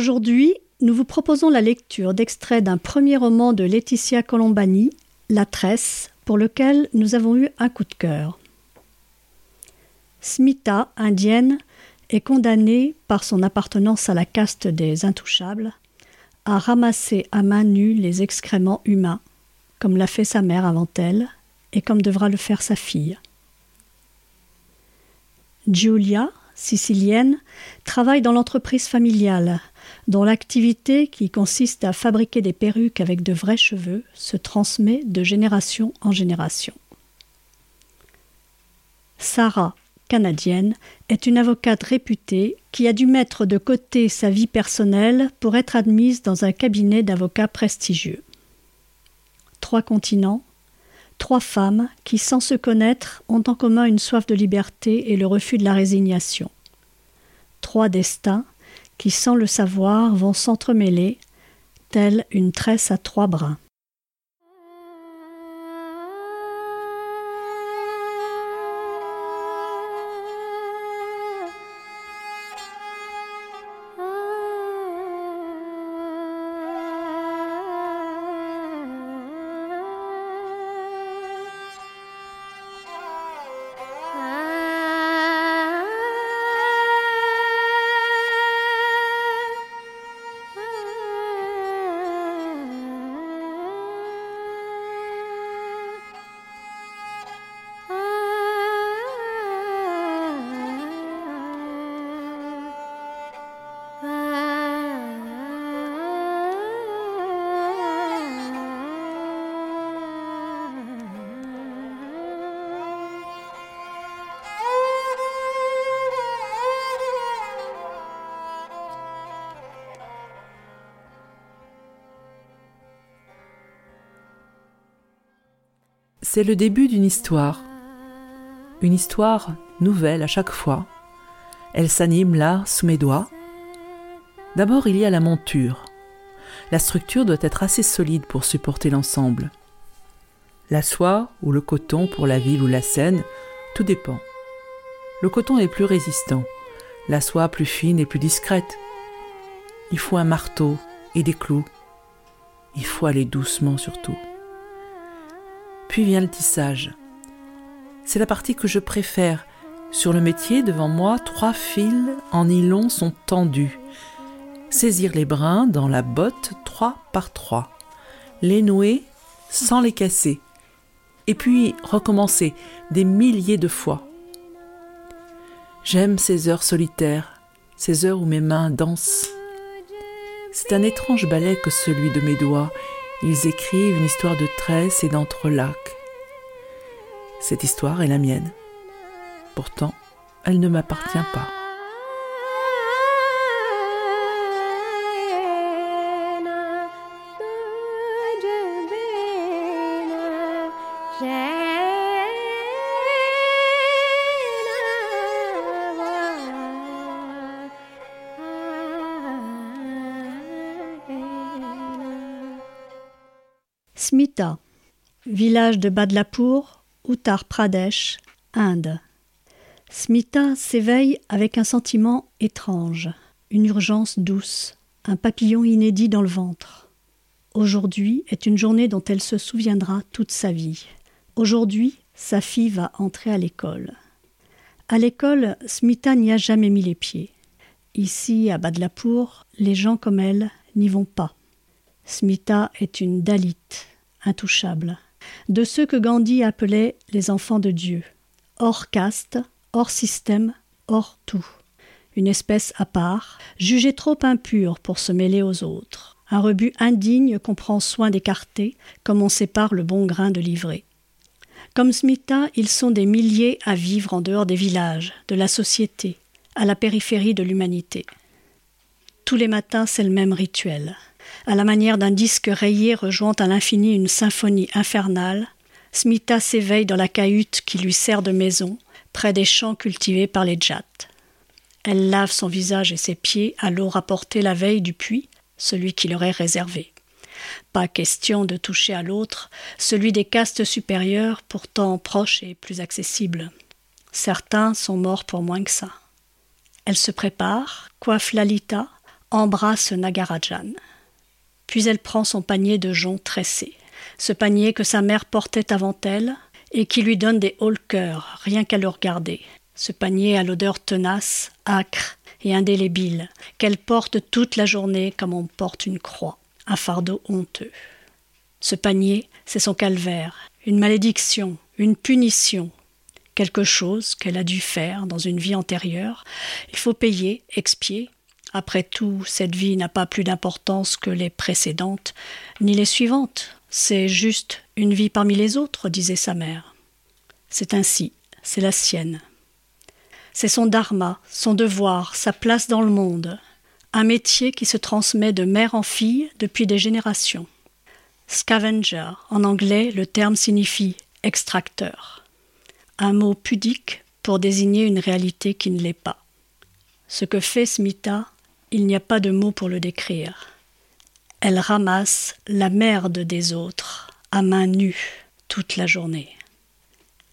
Aujourd'hui, nous vous proposons la lecture d'extraits d'un premier roman de Laetitia Colombani, La Tresse, pour lequel nous avons eu un coup de cœur. Smita, indienne, est condamnée par son appartenance à la caste des intouchables à ramasser à main nue les excréments humains, comme l'a fait sa mère avant elle et comme devra le faire sa fille. Giulia, sicilienne, travaille dans l'entreprise familiale, dont l'activité, qui consiste à fabriquer des perruques avec de vrais cheveux, se transmet de génération en génération. Sarah, canadienne, est une avocate réputée qui a dû mettre de côté sa vie personnelle pour être admise dans un cabinet d'avocats prestigieux. Trois continents, trois femmes qui, sans se connaître, ont en commun une soif de liberté et le refus de la résignation. Trois destins qui, sans le savoir, vont s'entremêler, telle une tresse à trois brins. C'est le début d'une histoire. Une histoire nouvelle à chaque fois. Elle s'anime là, sous mes doigts. D'abord, il y a la monture. La structure doit être assez solide pour supporter l'ensemble. La soie ou le coton pour la ville ou la Seine, tout dépend. Le coton est plus résistant, la soie plus fine et plus discrète. Il faut un marteau et des clous. Il faut aller doucement surtout. Vient le tissage. C'est la partie que je préfère. Sur le métier, devant moi, trois fils en nylon sont tendus. Saisir les brins dans la botte trois par trois. Les nouer sans les casser. Et puis recommencer des milliers de fois. J'aime ces heures solitaires, ces heures où mes mains dansent. C'est un étrange ballet que celui de mes doigts. Ils écrivent une histoire de tresse et d'entrelacs. Cette histoire est la mienne. Pourtant, elle ne m'appartient pas. Village de Badlapur, Uttar Pradesh, Inde. Smita s'éveille avec un sentiment étrange, une urgence douce, un papillon inédit dans le ventre. Aujourd'hui est une journée dont elle se souviendra toute sa vie. Aujourd'hui, sa fille va entrer à l'école. À l'école, Smita n'y a jamais mis les pieds. Ici, à Badlapour, les gens comme elle n'y vont pas. Smita est une Dalit, intouchable, de ceux que Gandhi appelait les enfants de Dieu, hors caste, hors système, hors tout. Une espèce à part, jugée trop impure pour se mêler aux autres. Un rebut indigne qu'on prend soin d'écarter, comme on sépare le bon grain de l'ivraie. Comme Smita, ils sont des milliers à vivre en dehors des villages, de la société, à la périphérie de l'humanité. Tous les matins, c'est le même rituel. À la manière d'un disque rayé rejoint à l'infini une symphonie infernale, Smita s'éveille dans la cahute qui lui sert de maison, près des champs cultivés par les djats. Elle lave son visage et ses pieds à l'eau rapportée la veille du puits, celui qui leur est réservé. Pas question de toucher à l'autre, celui des castes supérieures, pourtant proche et plus accessible. Certains sont morts pour moins que ça. Elle se prépare, coiffe Lalita, embrasse Nagarajan. Puis elle prend son panier de joncs tressés, ce panier que sa mère portait avant elle et qui lui donne des hauts cœur rien qu'à le regarder. Ce panier a l'odeur tenace, âcre et indélébile, qu'elle porte toute la journée comme on porte une croix, un fardeau honteux. Ce panier, c'est son calvaire, une malédiction, une punition, quelque chose qu'elle a dû faire dans une vie antérieure. Il faut payer, expier. Après tout, cette vie n'a pas plus d'importance que les précédentes, ni les suivantes. C'est juste une vie parmi les autres, disait sa mère. C'est ainsi, c'est la sienne. C'est son dharma, son devoir, sa place dans le monde, un métier qui se transmet de mère en fille depuis des générations. Scavenger, en anglais, le terme signifie extracteur, un mot pudique pour désigner une réalité qui ne l'est pas. Ce que fait Smita, il n'y a pas de mot pour le décrire. Elle ramasse la merde des autres à main nue toute la journée.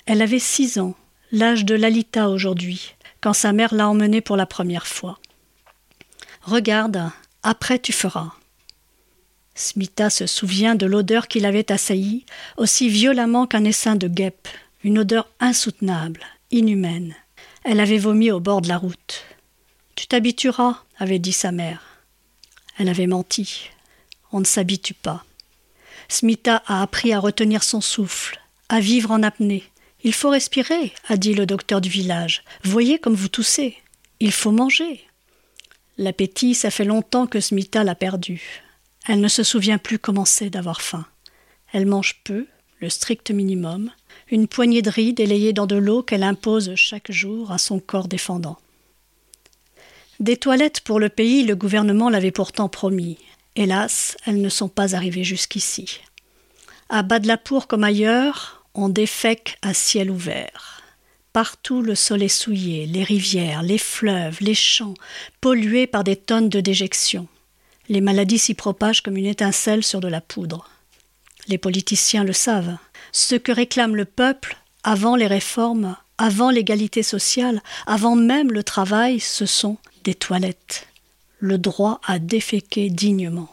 Elle avait six ans, l'âge de Lalita aujourd'hui, quand sa mère l'a emmenée pour la première fois. Regarde, après tu feras. Smita se souvient de l'odeur qui l'avait assaillie, aussi violemment qu'un essaim de guêpe, une odeur insoutenable, inhumaine. Elle avait vomi au bord de la route. Tu t'habitueras, avait dit sa mère. Elle avait menti. On ne s'habitue pas. Smita a appris à retenir son souffle, à vivre en apnée, il faut respirer, a dit le docteur du village. Voyez comme vous toussez. Il faut manger. L'appétit, ça fait longtemps que Smita l'a perdu. Elle ne se souvient plus comment c'est d'avoir faim. Elle mange peu, le strict minimum, une poignée de riz délayée dans de l'eau qu'elle impose chaque jour à son corps défendant. Des toilettes pour le pays, le gouvernement l'avait pourtant promis. Hélas, elles ne sont pas arrivées jusqu'ici. À Badlapour comme ailleurs, on défèque à ciel ouvert. Partout le sol est souillé, les rivières, les fleuves, les champs, pollués par des tonnes de déjections. Les maladies s'y propagent comme une étincelle sur de la poudre. Les politiciens le savent. Ce que réclame le peuple, avant les réformes, avant l'égalité sociale, avant même le travail, ce sont des toilettes. Le droit à déféquer dignement.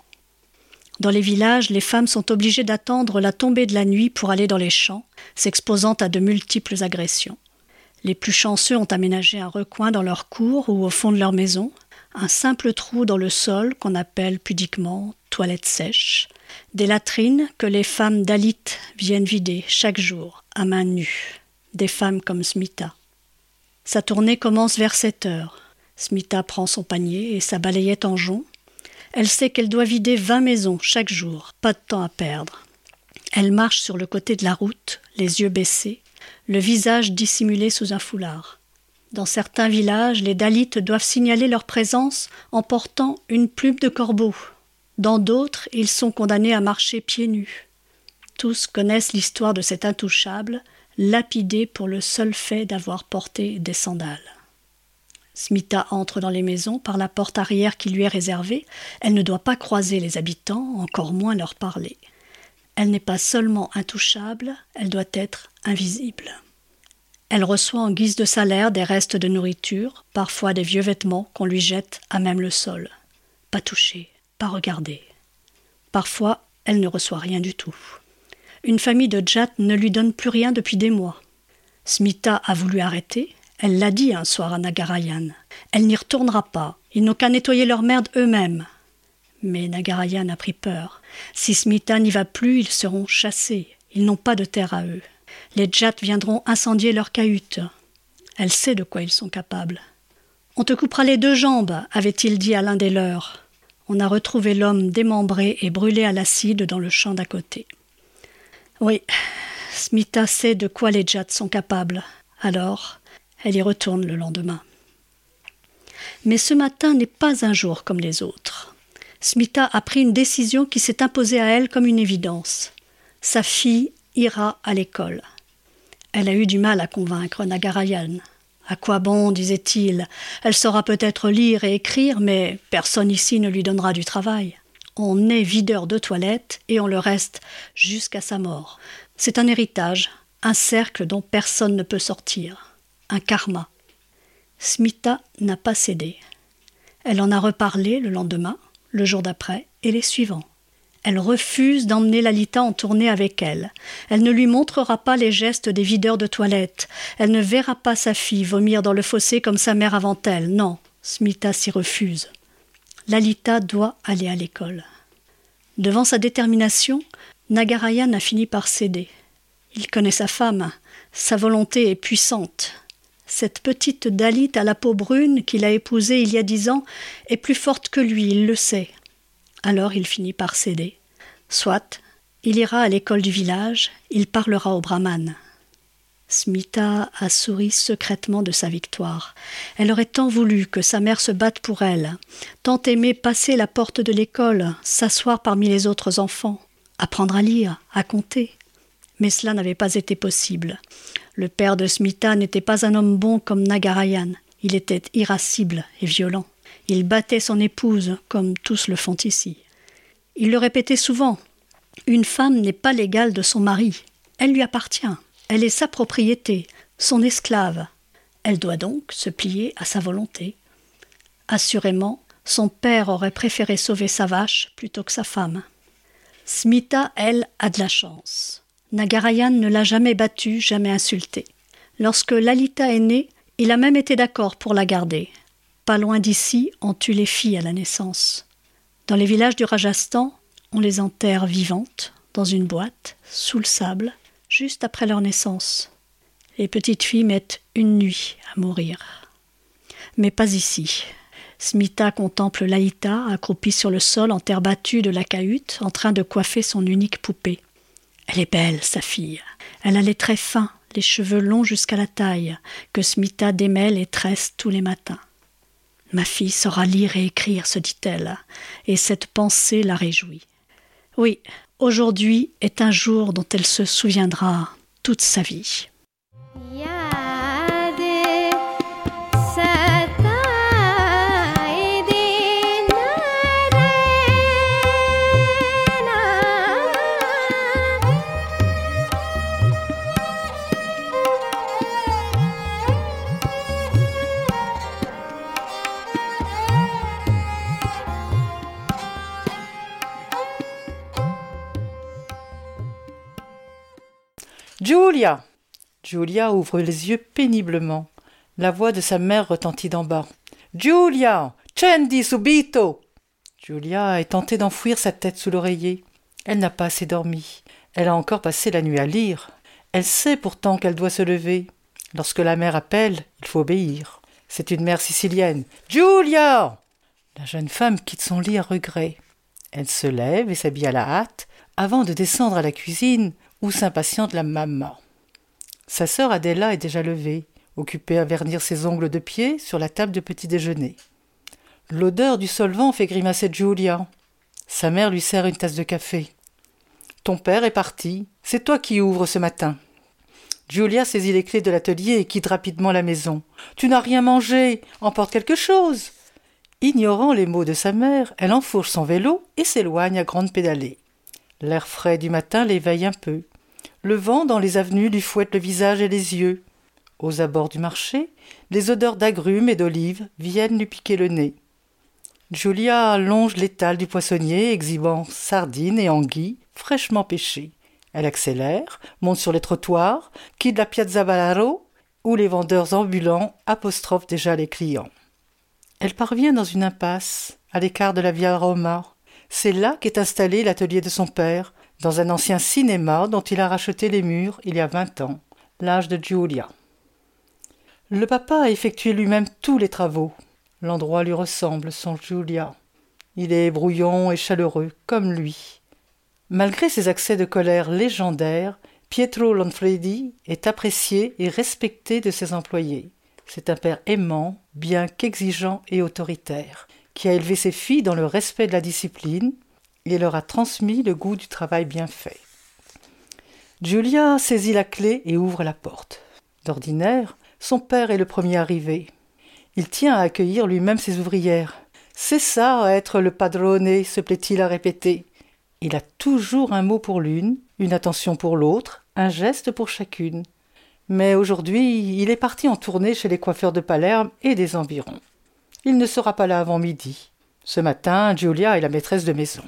Dans les villages, les femmes sont obligées d'attendre la tombée de la nuit pour aller dans les champs, s'exposant à de multiples agressions. Les plus chanceux ont aménagé un recoin dans leur cour ou au fond de leur maison, un simple trou dans le sol qu'on appelle pudiquement toilette sèche, des latrines que les femmes Dalit viennent vider chaque jour à main nue, des femmes comme Smita. Sa tournée commence vers sept heures. Smita prend son panier et sa balayette en jonc, elle sait qu'elle doit vider vingt maisons chaque jour, pas de temps à perdre. Elle marche sur le côté de la route, les yeux baissés, le visage dissimulé sous un foulard. Dans certains villages, les Dalites doivent signaler leur présence en portant une plume de corbeau. Dans d'autres, ils sont condamnés à marcher pieds nus. Tous connaissent l'histoire de cet intouchable, lapidé pour le seul fait d'avoir porté des sandales. Smita entre dans les maisons par la porte arrière qui lui est réservée. Elle ne doit pas croiser les habitants, encore moins leur parler. Elle n'est pas seulement intouchable, elle doit être invisible. Elle reçoit en guise de salaire des restes de nourriture, parfois des vieux vêtements qu'on lui jette à même le sol. Pas toucher, pas regarder. Parfois, elle ne reçoit rien du tout. Une famille de Jat ne lui donne plus rien depuis des mois. Smita a voulu arrêter, elle l'a dit un soir à Nagarayan. Elle n'y retournera pas. Ils n'ont qu'à nettoyer leur merde eux-mêmes. Mais Nagarayan a pris peur. Si Smita n'y va plus, ils seront chassés. Ils n'ont pas de terre à eux. Les Jats viendront incendier leur cahute. Elle sait de quoi ils sont capables. On te coupera les deux jambes, avait-il dit à l'un des leurs. On a retrouvé l'homme démembré et brûlé à l'acide dans le champ d'à côté. Oui, Smita sait de quoi les Jats sont capables. Alors, elle y retourne le lendemain. Mais ce matin n'est pas un jour comme les autres. Smita a pris une décision qui s'est imposée à elle comme une évidence. Sa fille ira à l'école. Elle a eu du mal à convaincre Nagarayan. À quoi bon, disait-il? Elle saura peut-être lire et écrire, mais personne ici ne lui donnera du travail. On est videur de toilettes et on le reste jusqu'à sa mort. C'est un héritage, un cercle dont personne ne peut sortir, un karma. Smita n'a pas cédé. Elle en a reparlé le lendemain, le jour d'après et les suivants. Elle refuse d'emmener Lalita en tournée avec elle. Elle ne lui montrera pas les gestes des videurs de toilettes. Elle ne verra pas sa fille vomir dans le fossé comme sa mère avant elle. Non, Smita s'y refuse. Lalita doit aller à l'école. Devant sa détermination, Nagarayan a fini par céder. Il connaît sa femme. Sa volonté est puissante. Cette petite Dalit à la peau brune qu'il a épousée il y a dix ans est plus forte que lui, il le sait. Alors il finit par céder. Soit, il ira à l'école du village, il parlera au brahman. Smita a souri secrètement de sa victoire. Elle aurait tant voulu que sa mère se batte pour elle, tant aimé passer la porte de l'école, s'asseoir parmi les autres enfants, apprendre à lire, à compter. Mais cela n'avait pas été possible. Le père de Smita n'était pas un homme bon comme Nagarayan. Il était irascible et violent. Il battait son épouse, comme tous le font ici. Il le répétait souvent. Une femme n'est pas l'égale de son mari. Elle lui appartient. Elle est sa propriété, son esclave. Elle doit donc se plier à sa volonté. Assurément, son père aurait préféré sauver sa vache plutôt que sa femme. Smita, elle, a de la chance. Nagarayan ne l'a jamais battue, jamais insultée. Lorsque Lalita est née, il a même été d'accord pour la garder. Pas loin d'ici, on tue les filles à la naissance. Dans les villages du Rajasthan, on les enterre vivantes, dans une boîte, sous le sable, juste après leur naissance. Les petites filles mettent une nuit à mourir. Mais pas ici. Smita contemple Laïta, accroupie sur le sol en terre battue de la cahute, en train de coiffer son unique poupée. Elle est belle, sa fille. Elle a les traits fins, les cheveux longs jusqu'à la taille, que Smita démêle et tresse tous les matins. Ma fille saura lire et écrire, se dit-elle, et cette pensée la réjouit. Oui, aujourd'hui est un jour dont elle se souviendra toute sa vie. Julia Julia ouvre les yeux péniblement. La voix de sa mère retentit d'en bas. Julia Cendi subito Julia est tentée d'enfouir sa tête sous l'oreiller. Elle n'a pas assez dormi. Elle a encore passé la nuit à lire. Elle sait pourtant qu'elle doit se lever. Lorsque la mère appelle, il faut obéir. C'est une mère sicilienne. Julia La jeune femme quitte son lit à regret. Elle se lève et s'habille à la hâte avant de descendre à la cuisine où s'impatiente la maman. Sa sœur Adela est déjà levée, occupée à vernir ses ongles de pied sur la table de petit déjeuner. L'odeur du solvant fait grimacer Julia. Sa mère lui sert une tasse de café. Ton père est parti. C'est toi qui ouvres ce matin. Julia saisit les clés de l'atelier et quitte rapidement la maison. Tu n'as rien mangé. Emporte quelque chose. Ignorant les mots de sa mère, elle enfourche son vélo et s'éloigne à grande pédalée. L'air frais du matin l'éveille un peu. Le vent dans les avenues lui fouette le visage et les yeux. Aux abords du marché, les odeurs d'agrumes et d'olives viennent lui piquer le nez. Julia longe l'étal du poissonnier, exhibant sardines et anguilles fraîchement pêchées. Elle accélère, monte sur les trottoirs, quitte la Piazza Ballaro, où les vendeurs ambulants apostrophent déjà les clients. Elle parvient dans une impasse, à l'écart de la Via Roma. C'est là qu'est installé l'atelier de son père, dans un ancien cinéma dont il a racheté les murs il y a vingt ans, l'âge de Giulia. Le papa a effectué lui-même tous les travaux. L'endroit lui ressemble, son Giulia. Il est brouillon et chaleureux, comme lui. Malgré ses accès de colère légendaires, Pietro Lanfredi est apprécié et respecté de ses employés. C'est un père aimant, bien qu'exigeant et autoritaire, qui a élevé ses filles dans le respect de la discipline et leur a transmis le goût du travail bien fait. Julia saisit la clé et ouvre la porte. D'ordinaire, son père est le premier arrivé. Il tient à accueillir lui-même ses ouvrières. C'est ça, être le padrone, se plaît-il à répéter. Il a toujours un mot pour l'une, une attention pour l'autre, un geste pour chacune. Mais aujourd'hui, il est parti en tournée chez les coiffeurs de Palerme et des environs. Il ne sera pas là avant midi. Ce matin, Giulia est la maîtresse de maison.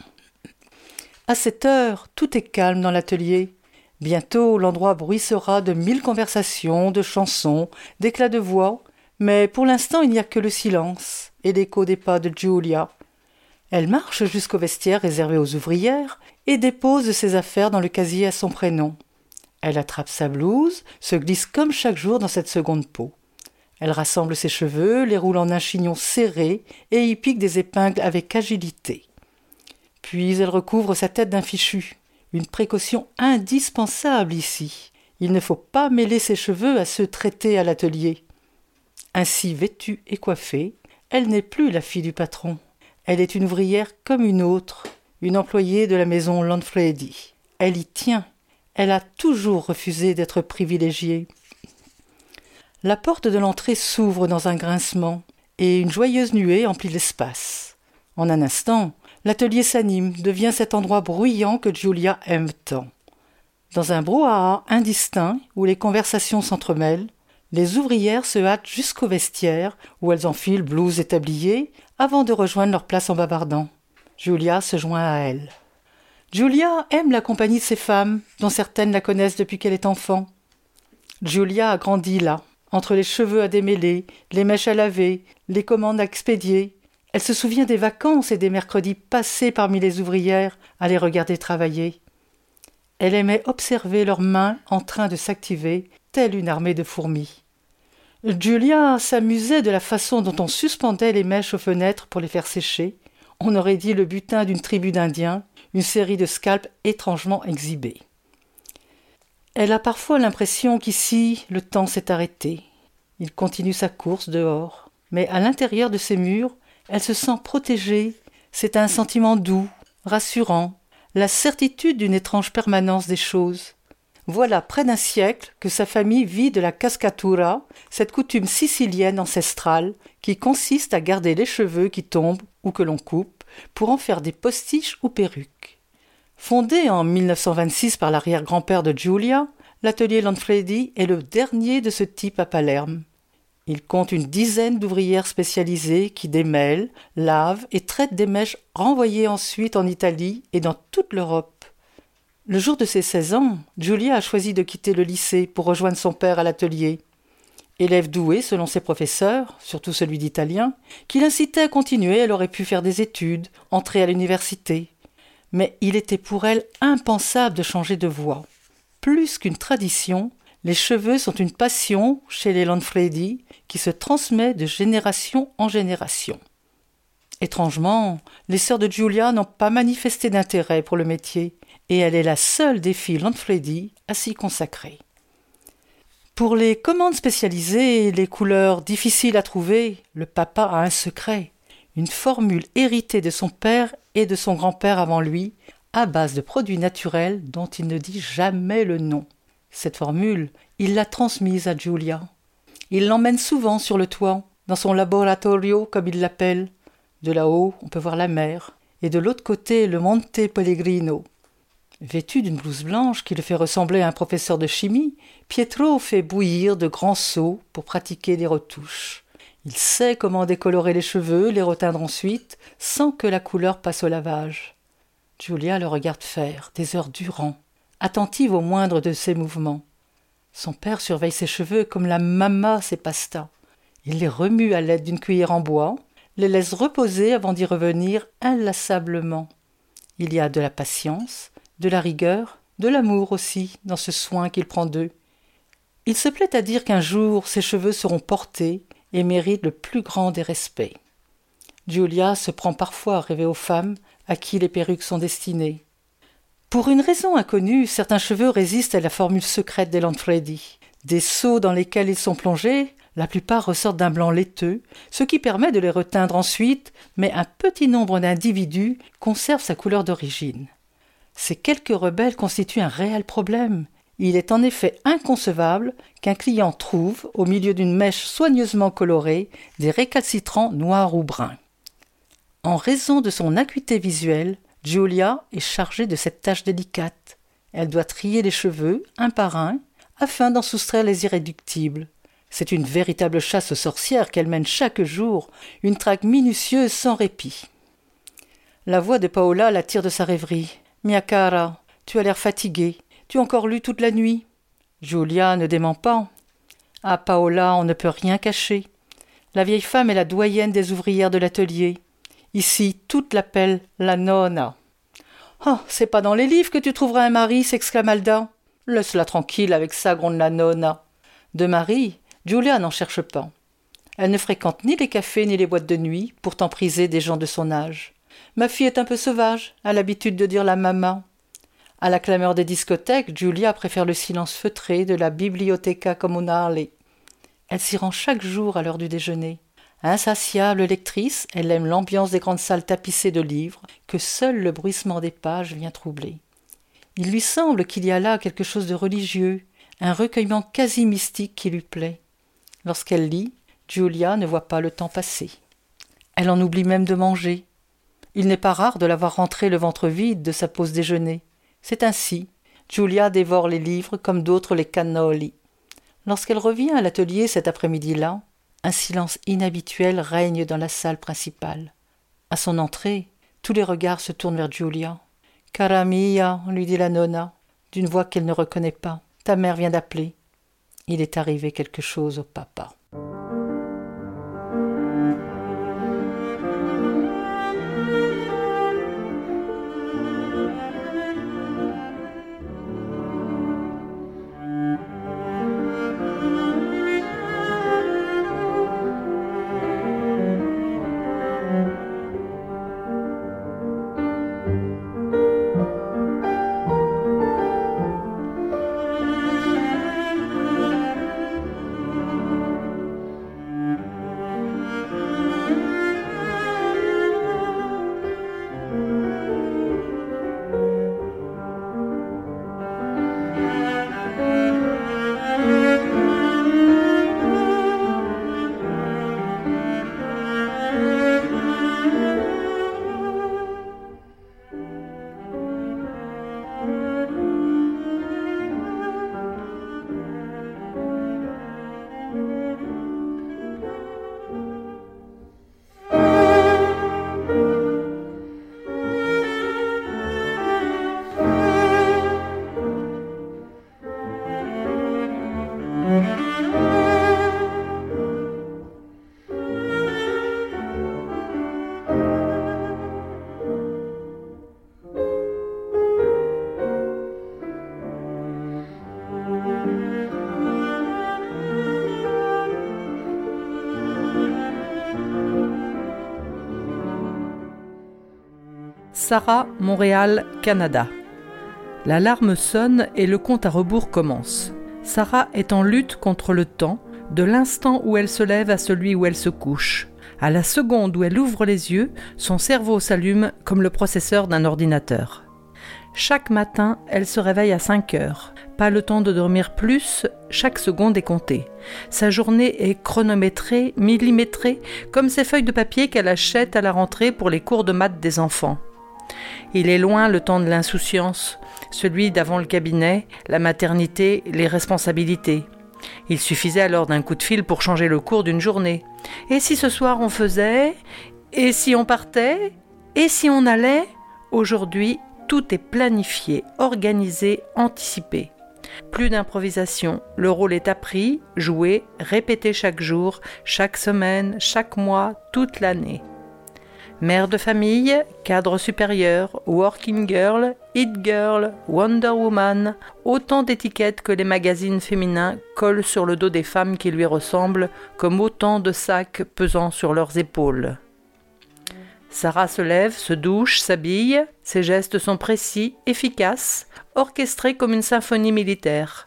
À cette heure, tout est calme dans l'atelier. Bientôt, l'endroit bruissera de mille conversations, de chansons, d'éclats de voix, mais pour l'instant, il n'y a que le silence et l'écho des pas de Giulia. Elle marche jusqu'au vestiaire réservé aux ouvrières et dépose ses affaires dans le casier à son prénom. Elle attrape sa blouse, se glisse comme chaque jour dans cette seconde peau. Elle rassemble ses cheveux, les roule en un chignon serré et y pique des épingles avec agilité. Puis elle recouvre sa tête d'un fichu, une précaution indispensable ici. Il ne faut pas mêler ses cheveux à ceux traités à l'atelier. Ainsi vêtue et coiffée, elle n'est plus la fille du patron. Elle est une ouvrière comme une autre, une employée de la maison Lanfredi. Elle y tient. Elle a toujours refusé d'être privilégiée. La porte de l'entrée s'ouvre dans un grincement, et une joyeuse nuée emplit l'espace. En un instant, L'atelier s'anime, devient cet endroit bruyant que Julia aime tant. Dans un brouhaha indistinct où les conversations s'entremêlent, les ouvrières se hâtent jusqu'au vestiaire où elles enfilent blouse et tablier avant de rejoindre leur place en bavardant. Julia se joint à elles. Julia aime la compagnie de ces femmes, dont certaines la connaissent depuis qu'elle est enfant. Julia a grandi là, entre les cheveux à démêler, les mèches à laver, les commandes à expédier, elle se souvient des vacances et des mercredis passés parmi les ouvrières à les regarder travailler. Elle aimait observer leurs mains en train de s'activer, telle une armée de fourmis. Julia s'amusait de la façon dont on suspendait les mèches aux fenêtres pour les faire sécher. On aurait dit le butin d'une tribu d'Indiens, une série de scalps étrangement exhibés. Elle a parfois l'impression qu'ici le temps s'est arrêté. Il continue sa course dehors, mais à l'intérieur de ces murs, elle se sent protégée. C'est un sentiment doux, rassurant, la certitude d'une étrange permanence des choses. Voilà près d'un siècle que sa famille vit de la cascatura, cette coutume sicilienne ancestrale qui consiste à garder les cheveux qui tombent ou que l'on coupe pour en faire des postiches ou perruques. Fondé en 1926 par l'arrière-grand-père de Giulia, l'atelier Lanfredi est le dernier de ce type à Palerme. Il compte une dizaine d'ouvrières spécialisées qui démêlent, lavent et traitent des mèches renvoyées ensuite en Italie et dans toute l'Europe. Le jour de ses seize ans, Julia a choisi de quitter le lycée pour rejoindre son père à l'atelier. Élève doué selon ses professeurs, surtout celui d'italien, qui l'incitait à continuer, elle aurait pu faire des études, entrer à l'université. Mais il était pour elle impensable de changer de voie. Plus qu'une tradition, les cheveux sont une passion chez les Lanfredi qui se transmet de génération en génération. Étrangement, les sœurs de Giulia n'ont pas manifesté d'intérêt pour le métier, et elle est la seule des filles Lanfredi à s'y consacrer. Pour les commandes spécialisées les couleurs difficiles à trouver, le papa a un secret, une formule héritée de son père et de son grand-père avant lui, à base de produits naturels dont il ne dit jamais le nom. Cette formule, il l'a transmise à Giulia. Il l'emmène souvent sur le toit, dans son laboratorio, comme il l'appelle. De là-haut, on peut voir la mer, et de l'autre côté, le Monte Pellegrino. Vêtu d'une blouse blanche qui le fait ressembler à un professeur de chimie, Pietro fait bouillir de grands seaux pour pratiquer des retouches. Il sait comment décolorer les cheveux, les reteindre ensuite, sans que la couleur passe au lavage. Julia le regarde faire, des heures durant attentive au moindre de ses mouvements. Son père surveille ses cheveux comme la mamma ses pastas. Il les remue à l'aide d'une cuillère en bois, les laisse reposer avant d'y revenir inlassablement. Il y a de la patience, de la rigueur, de l'amour aussi dans ce soin qu'il prend d'eux. Il se plaît à dire qu'un jour ses cheveux seront portés et méritent le plus grand des respects. Julia se prend parfois à rêver aux femmes à qui les perruques sont destinées. Pour une raison inconnue, certains cheveux résistent à la formule secrète des Lanfredi. Des seaux dans lesquels ils sont plongés, la plupart ressortent d'un blanc laiteux, ce qui permet de les reteindre ensuite, mais un petit nombre d'individus conservent sa couleur d'origine. Ces quelques rebelles constituent un réel problème. Il est en effet inconcevable qu'un client trouve, au milieu d'une mèche soigneusement colorée, des récalcitrants noirs ou bruns. En raison de son acuité visuelle, Julia est chargée de cette tâche délicate. Elle doit trier les cheveux, un par un, afin d'en soustraire les irréductibles. C'est une véritable chasse aux sorcières qu'elle mène chaque jour, une traque minutieuse sans répit. La voix de Paola l'attire de sa rêverie. Mia cara, tu as l'air fatiguée. Tu as encore lu toute la nuit. Julia ne dément pas. À Paola, on ne peut rien cacher. La vieille femme est la doyenne des ouvrières de l'atelier. Ici, toute l'appelle la nonna. Oh, c'est pas dans les livres que tu trouveras un mari, s'exclame Alda. Laisse-la tranquille avec ça, gronde la nonna. De mari, Julia n'en cherche pas. Elle ne fréquente ni les cafés ni les boîtes de nuit, pourtant prisées des gens de son âge. Ma fille est un peu sauvage, a l'habitude de dire la maman. À la clameur des discothèques, Julia préfère le silence feutré de la Biblioteca Comunale. Elle s'y rend chaque jour à l'heure du déjeuner. Insatiable lectrice, elle aime l'ambiance des grandes salles tapissées de livres que seul le bruissement des pages vient troubler. Il lui semble qu'il y a là quelque chose de religieux, un recueillement quasi mystique qui lui plaît. Lorsqu'elle lit, Julia ne voit pas le temps passer. Elle en oublie même de manger. Il n'est pas rare de la voir rentrer le ventre vide de sa pause déjeuner. C'est ainsi. Julia dévore les livres comme d'autres les cannoli. Lorsqu'elle revient à l'atelier cet après-midi-là, un silence inhabituel règne dans la salle principale. À son entrée, tous les regards se tournent vers Julia. Cara lui dit la nonna, d'une voix qu'elle ne reconnaît pas. Ta mère vient d'appeler. Il est arrivé quelque chose au papa. Sarah, Montréal, Canada. L'alarme sonne et le compte à rebours commence. Sarah est en lutte contre le temps, de l'instant où elle se lève à celui où elle se couche. À la seconde où elle ouvre les yeux, son cerveau s'allume comme le processeur d'un ordinateur. Chaque matin, elle se réveille à 5 heures. Pas le temps de dormir plus, chaque seconde est comptée. Sa journée est chronométrée, millimétrée, comme ces feuilles de papier qu'elle achète à la rentrée pour les cours de maths des enfants. Il est loin le temps de l'insouciance, celui d'avant le cabinet, la maternité, les responsabilités. Il suffisait alors d'un coup de fil pour changer le cours d'une journée. Et si ce soir on faisait Et si on partait Et si on allait? Aujourd'hui, tout est planifié, organisé, anticipé. Plus d'improvisation, le rôle est appris, joué, répété chaque jour, chaque semaine, chaque mois, toute l'année. Mère de famille, cadre supérieur, working girl, hit girl, Wonder Woman, autant d'étiquettes que les magazines féminins collent sur le dos des femmes qui lui ressemblent comme autant de sacs pesant sur leurs épaules. Sarah se lève, se douche, s'habille, ses gestes sont précis, efficaces, orchestrés comme une symphonie militaire.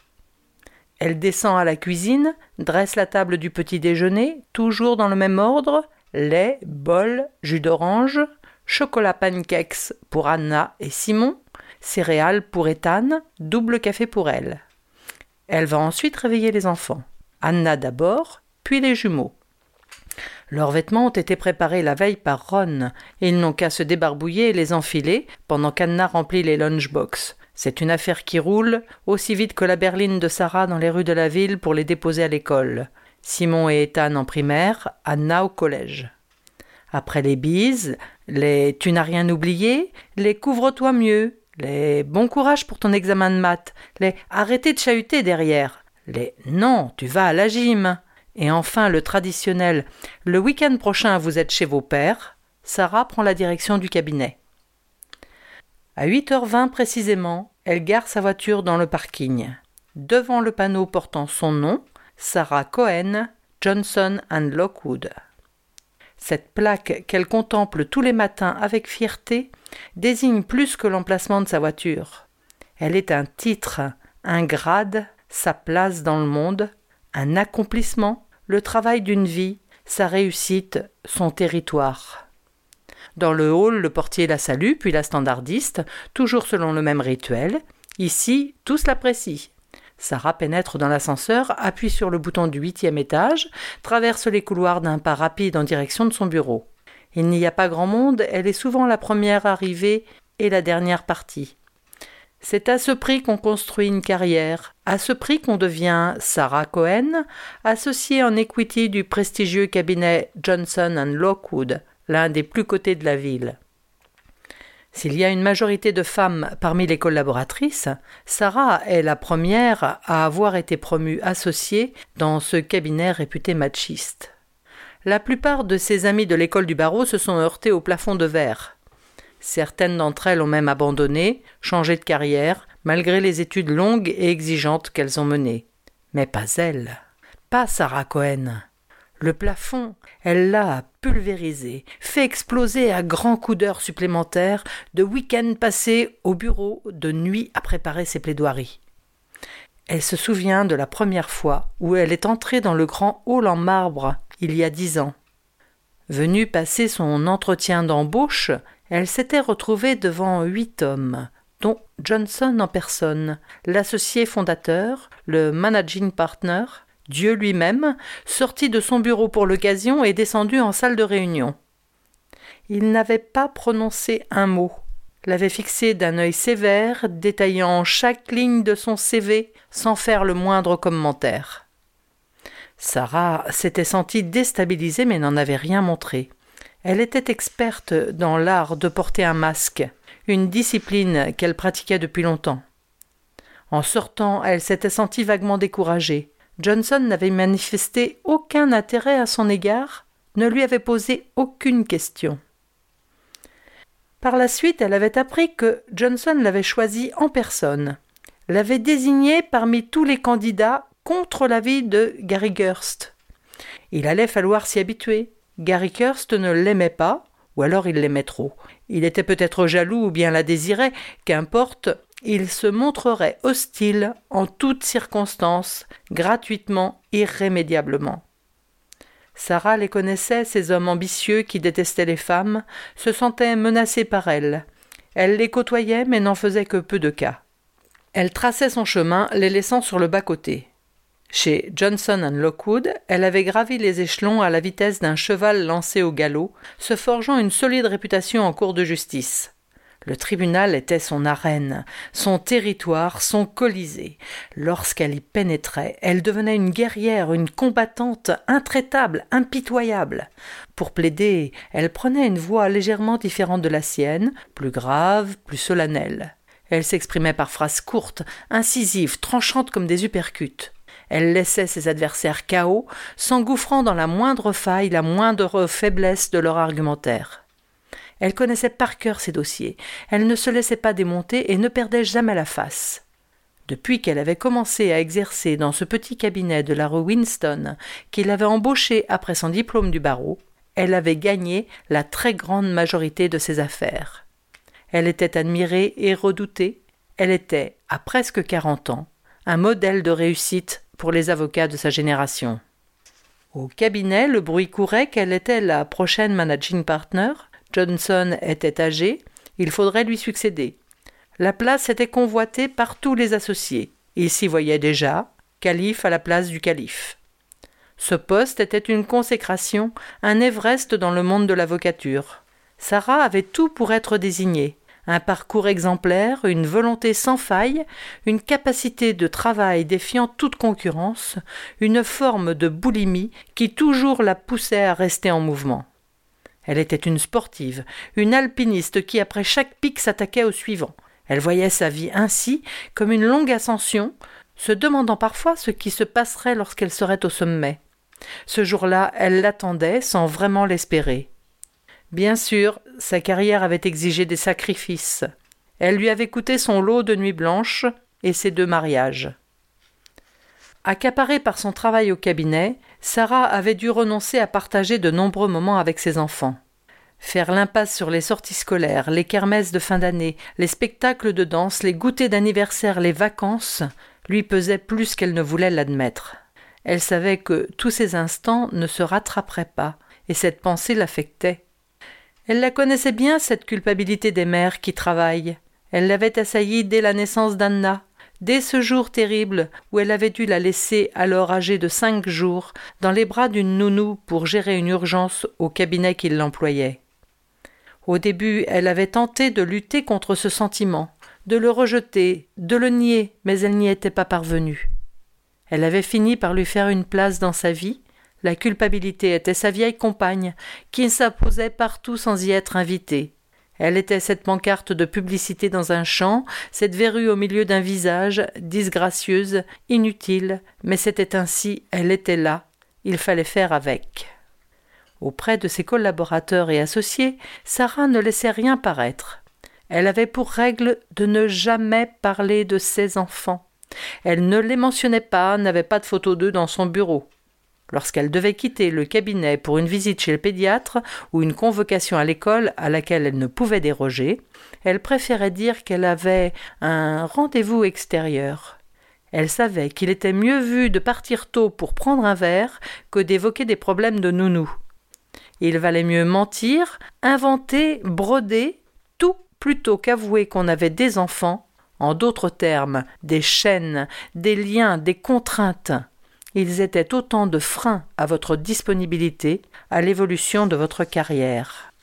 Elle descend à la cuisine, dresse la table du petit déjeuner, toujours dans le même ordre, lait, bol, jus d'orange, chocolat pancakes pour Anna et Simon, céréales pour Ethan, double café pour elle. Elle va ensuite réveiller les enfants. Anna d'abord, puis les jumeaux. Leurs vêtements ont été préparés la veille par Ron, et ils n'ont qu'à se débarbouiller et les enfiler pendant qu'Anna remplit les lunchbox. C'est une affaire qui roule, aussi vite que la berline de Sarah dans les rues de la ville pour les déposer à l'école. Simon et Ethan en primaire, Anna au collège. Après les bises, les tu n'as rien oublié, les couvre-toi mieux, les bon courage pour ton examen de maths, les arrêtez de chahuter derrière, les non, tu vas à la gym. Et enfin le traditionnel le week-end prochain vous êtes chez vos pères, Sarah prend la direction du cabinet. À 8h20 précisément, elle gare sa voiture dans le parking. Devant le panneau portant son nom, Sarah Cohen, Johnson and Lockwood. Cette plaque qu'elle contemple tous les matins avec fierté désigne plus que l'emplacement de sa voiture. Elle est un titre, un grade, sa place dans le monde, un accomplissement, le travail d'une vie, sa réussite, son territoire. Dans le hall, le portier la salue, puis la standardiste, toujours selon le même rituel. Ici, tous l'apprécient. Sarah pénètre dans l'ascenseur, appuie sur le bouton du huitième étage, traverse les couloirs d'un pas rapide en direction de son bureau. Il n'y a pas grand monde, elle est souvent la première arrivée et la dernière partie. C'est à ce prix qu'on construit une carrière, à ce prix qu'on devient Sarah Cohen, associée en equity du prestigieux cabinet Johnson Lockwood, l'un des plus cotés de la ville. S'il y a une majorité de femmes parmi les collaboratrices, Sarah est la première à avoir été promue associée dans ce cabinet réputé machiste. La plupart de ses amies de l'école du barreau se sont heurtées au plafond de verre. Certaines d'entre elles ont même abandonné, changé de carrière, malgré les études longues et exigeantes qu'elles ont menées. Mais pas elle. Pas Sarah Cohen. Le plafond, elle l'a pulvérisé, fait exploser à grands coups d'heures supplémentaires, de week-ends passés au bureau, de nuit à préparer ses plaidoiries. Elle se souvient de la première fois où elle est entrée dans le grand hall en marbre il y a dix ans. Venue passer son entretien d'embauche, elle s'était retrouvée devant huit hommes, dont Johnson en personne, l'associé fondateur, le managing partner, Dieu lui-même, sorti de son bureau pour l'occasion et descendu en salle de réunion. Il n'avait pas prononcé un mot, l'avait fixé d'un œil sévère, détaillant chaque ligne de son CV sans faire le moindre commentaire. Sarah s'était sentie déstabilisée mais n'en avait rien montré. Elle était experte dans l'art de porter un masque, une discipline qu'elle pratiquait depuis longtemps. En sortant, elle s'était sentie vaguement découragée. Johnson n'avait manifesté aucun intérêt à son égard, ne lui avait posé aucune question. Par la suite, elle avait appris que Johnson l'avait choisi en personne, l'avait désigné parmi tous les candidats contre l'avis de Gary Gerst. Il allait falloir s'y habituer. Gary Gerst ne l'aimait pas, ou alors il l'aimait trop. Il était peut-être jaloux ou bien la désirait, qu'importe, il se montrerait hostile en toutes circonstances, gratuitement, irrémédiablement. Sarah les connaissait, ces hommes ambitieux qui détestaient les femmes, se sentait menacée par elles. Elle les côtoyait, mais n'en faisait que peu de cas. Elle traçait son chemin, les laissant sur le bas-côté. Chez Johnson Lockwood, elle avait gravi les échelons à la vitesse d'un cheval lancé au galop, se forgeant une solide réputation en cour de justice. Le tribunal était son arène, son territoire, son colisée. Lorsqu'elle y pénétrait, elle devenait une guerrière, une combattante intraitable, impitoyable. Pour plaider, elle prenait une voix légèrement différente de la sienne, plus grave, plus solennelle. Elle s'exprimait par phrases courtes, incisives, tranchantes comme des uppercuts. Elle laissait ses adversaires KO, s'engouffrant dans la moindre faille, la moindre faiblesse de leur argumentaire. Elle connaissait par cœur ses dossiers, elle ne se laissait pas démonter et ne perdait jamais la face. Depuis qu'elle avait commencé à exercer dans ce petit cabinet de la rue Winston, qu'il avait embauché après son diplôme du barreau, elle avait gagné la très grande majorité de ses affaires. Elle était admirée et redoutée, elle était, à presque quarante ans, un modèle de réussite pour les avocats de sa génération. Au cabinet, le bruit courait qu'elle était la prochaine managing partner. Johnson était âgé, il faudrait lui succéder. La place était convoitée par tous les associés. Il s'y voyait déjà, calife à la place du calife. Ce poste était une consécration, un Everest dans le monde de l'avocature. Sarah avait tout pour être désignée un parcours exemplaire, une volonté sans faille, une capacité de travail défiant toute concurrence, une forme de boulimie qui toujours la poussait à rester en mouvement. Elle était une sportive, une alpiniste qui après chaque pic s'attaquait au suivant. Elle voyait sa vie ainsi comme une longue ascension, se demandant parfois ce qui se passerait lorsqu'elle serait au sommet. Ce jour-là, elle l'attendait sans vraiment l'espérer. Bien sûr, sa carrière avait exigé des sacrifices. Elle lui avait coûté son lot de nuits blanches et ses deux mariages. Accaparée par son travail au cabinet, Sarah avait dû renoncer à partager de nombreux moments avec ses enfants. Faire l'impasse sur les sorties scolaires, les kermesses de fin d'année, les spectacles de danse, les goûters d'anniversaire, les vacances, lui pesait plus qu'elle ne voulait l'admettre. Elle savait que tous ces instants ne se rattraperaient pas, et cette pensée l'affectait. Elle la connaissait bien, cette culpabilité des mères qui travaillent. Elle l'avait assaillie dès la naissance d'Anna, dès ce jour terrible où elle avait dû la laisser, alors âgée de cinq jours, dans les bras d'une nounou pour gérer une urgence au cabinet qui l'employait. Au début, elle avait tenté de lutter contre ce sentiment, de le rejeter, de le nier, mais elle n'y était pas parvenue. Elle avait fini par lui faire une place dans sa vie, la culpabilité était sa vieille compagne, qui s'imposait partout sans y être invitée. Elle était cette pancarte de publicité dans un champ, cette verrue au milieu d'un visage, disgracieuse, inutile, mais c'était ainsi, elle était là, il fallait faire avec. Auprès de ses collaborateurs et associés, Sarah ne laissait rien paraître. Elle avait pour règle de ne jamais parler de ses enfants. Elle ne les mentionnait pas, n'avait pas de photo d'eux dans son bureau. Lorsqu'elle devait quitter le cabinet pour une visite chez le pédiatre ou une convocation à l'école à laquelle elle ne pouvait déroger, elle préférait dire qu'elle avait un rendez-vous extérieur. Elle savait qu'il était mieux vu de partir tôt pour prendre un verre que d'évoquer des problèmes de nounou. Il valait mieux mentir, inventer, broder, tout plutôt qu'avouer qu'on avait des enfants, en d'autres termes, des chaînes, des liens, des contraintes, ils étaient autant de freins à votre disponibilité, à l'évolution de votre carrière.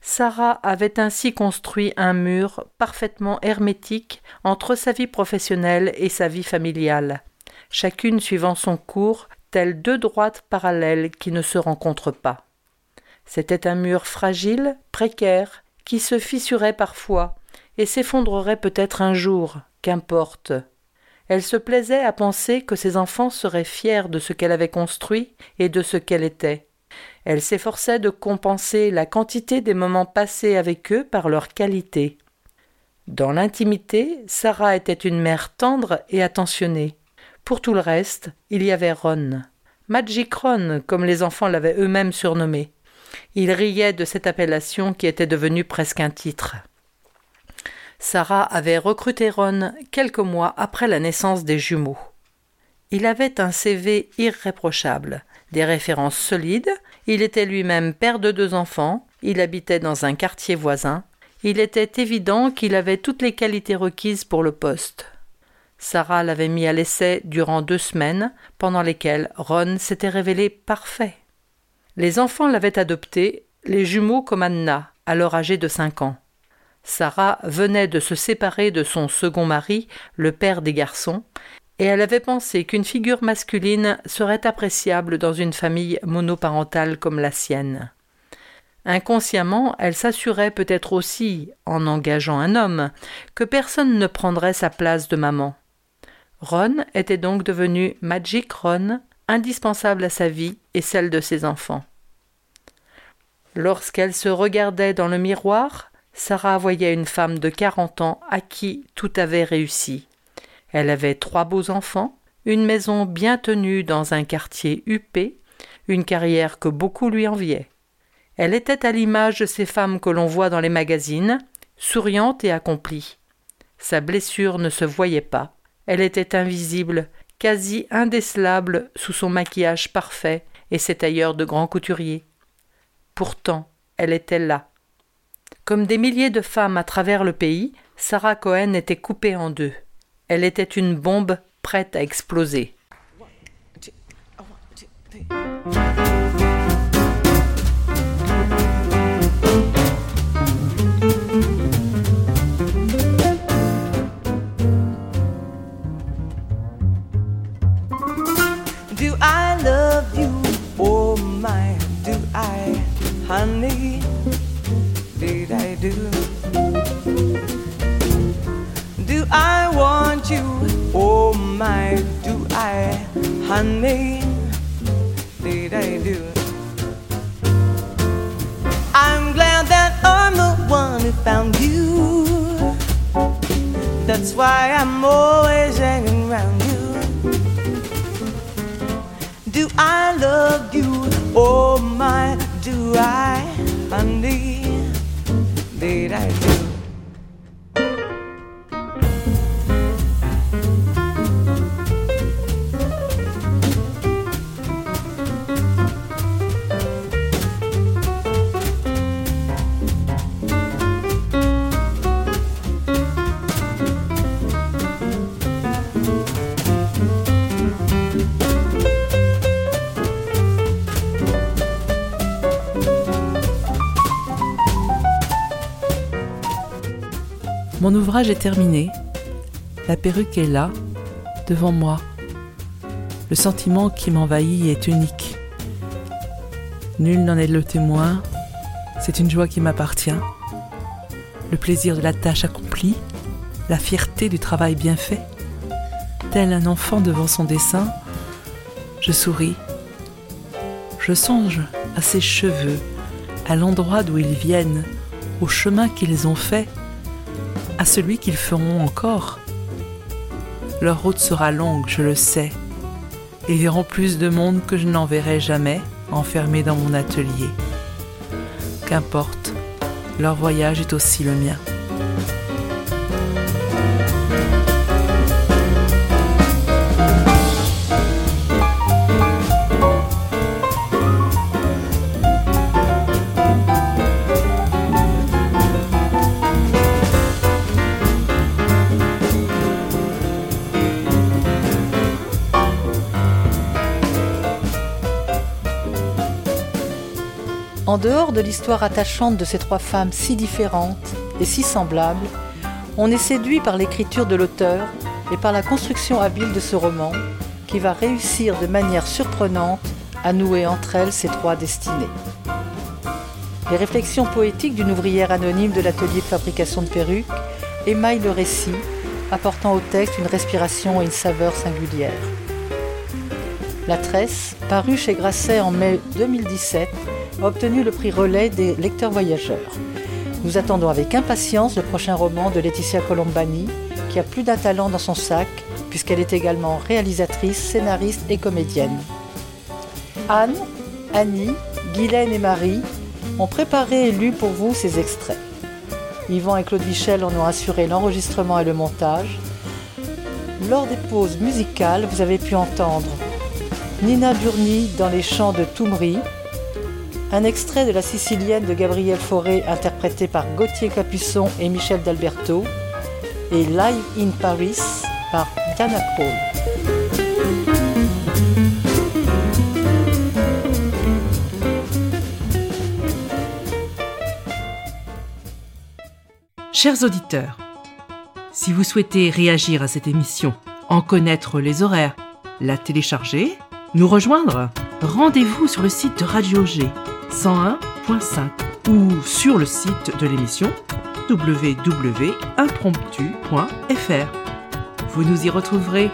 Sarah avait ainsi construit un mur parfaitement hermétique entre sa vie professionnelle et sa vie familiale, chacune suivant son cours, telles deux droites parallèles qui ne se rencontrent pas. C'était un mur fragile, précaire, qui se fissurait parfois et s'effondrerait peut-être un jour, qu'importe. Elle se plaisait à penser que ses enfants seraient fiers de ce qu'elle avait construit et de ce qu'elle était. Elle s'efforçait de compenser la quantité des moments passés avec eux par leur qualité. Dans l'intimité, Sarah était une mère tendre et attentionnée. Pour tout le reste, il y avait Ron. Magic Ron, comme les enfants l'avaient eux-mêmes surnommé. Il riait de cette appellation qui était devenue presque un titre. Sarah avait recruté Ron quelques mois après la naissance des jumeaux. Il avait un CV irréprochable, des références solides, il était lui-même père de deux enfants, il habitait dans un quartier voisin, il était évident qu'il avait toutes les qualités requises pour le poste. Sarah l'avait mis à l'essai durant deux semaines, pendant lesquelles Ron s'était révélé parfait. Les enfants l'avaient adopté, les jumeaux comme Anna, alors âgée de cinq ans. Sarah venait de se séparer de son second mari, le père des garçons, et elle avait pensé qu'une figure masculine serait appréciable dans une famille monoparentale comme la sienne. Inconsciemment, elle s'assurait peut-être aussi, en engageant un homme, que personne ne prendrait sa place de maman. Ron était donc devenu Magic Ron, indispensable à sa vie et celle de ses enfants. Lorsqu'elle se regardait dans le miroir, Sarah voyait une femme de quarante ans à qui tout avait réussi. Elle avait trois beaux enfants, une maison bien tenue dans un quartier huppé, une carrière que beaucoup lui enviaient. Elle était à l'image de ces femmes que l'on voit dans les magazines, souriante et accomplie. Sa blessure ne se voyait pas. Elle était invisible, quasi indécelable sous son maquillage parfait et ses tailleurs de grands couturiers. Pourtant, elle était là. Comme des milliers de femmes à travers le pays, Sarah Cohen était coupée en deux. Elle était une bombe prête à exploser. Oh honey, did I do? I'm glad that I'm the one who found you. That's why I'm always hanging around you. Do I love you? Oh my, do I, Mon ouvrage est terminé. La perruque est là, devant moi. Le sentiment qui m'envahit est unique. Nul n'en est le témoin. C'est une joie qui m'appartient. Le plaisir de la tâche accomplie, la fierté du travail bien fait. Tel un enfant devant son dessin, je souris. Je songe à ses cheveux, à l'endroit d'où ils viennent, au chemin qu'ils ont fait à celui qu'ils feront encore. Leur route sera longue, je le sais, et verront plus de monde que je n'en verrai jamais enfermé dans mon atelier. Qu'importe, leur voyage est aussi le mien. L'histoire attachante de ces trois femmes si différentes et si semblables, on est séduit par l'écriture de l'auteur et par la construction habile de ce roman qui va réussir de manière surprenante à nouer entre elles ces trois destinées. Les réflexions poétiques d'une ouvrière anonyme de l'atelier de fabrication de perruques émaillent le récit, apportant au texte une respiration et une saveur singulière. La Tresse, parue chez Grasset en mai 2017, a obtenu le prix relais des lecteurs voyageurs. Nous attendons avec impatience le prochain roman de Laetitia Colombani, qui a plus d'un talent dans son sac, puisqu'elle est également réalisatrice, scénariste et comédienne. Anne, Annie, Guylaine et Marie ont préparé et lu pour vous ces extraits. Yvan et Claude Michel en ont assuré l'enregistrement et le montage. Lors des pauses musicales, vous avez pu entendre Nina Burni dans les chants de Toumri, un extrait de La Sicilienne de Gabriel Fauré interprété par Gauthier Capuçon et Michel d'Alberto et Live in Paris par Diana Paul. Chers auditeurs, si vous souhaitez réagir à cette émission, en connaître les horaires, la télécharger, nous rejoindre, rendez-vous sur le site de Radio G 101.5 ou sur le site de l'émission www.impromptu.fr. Vous nous y retrouverez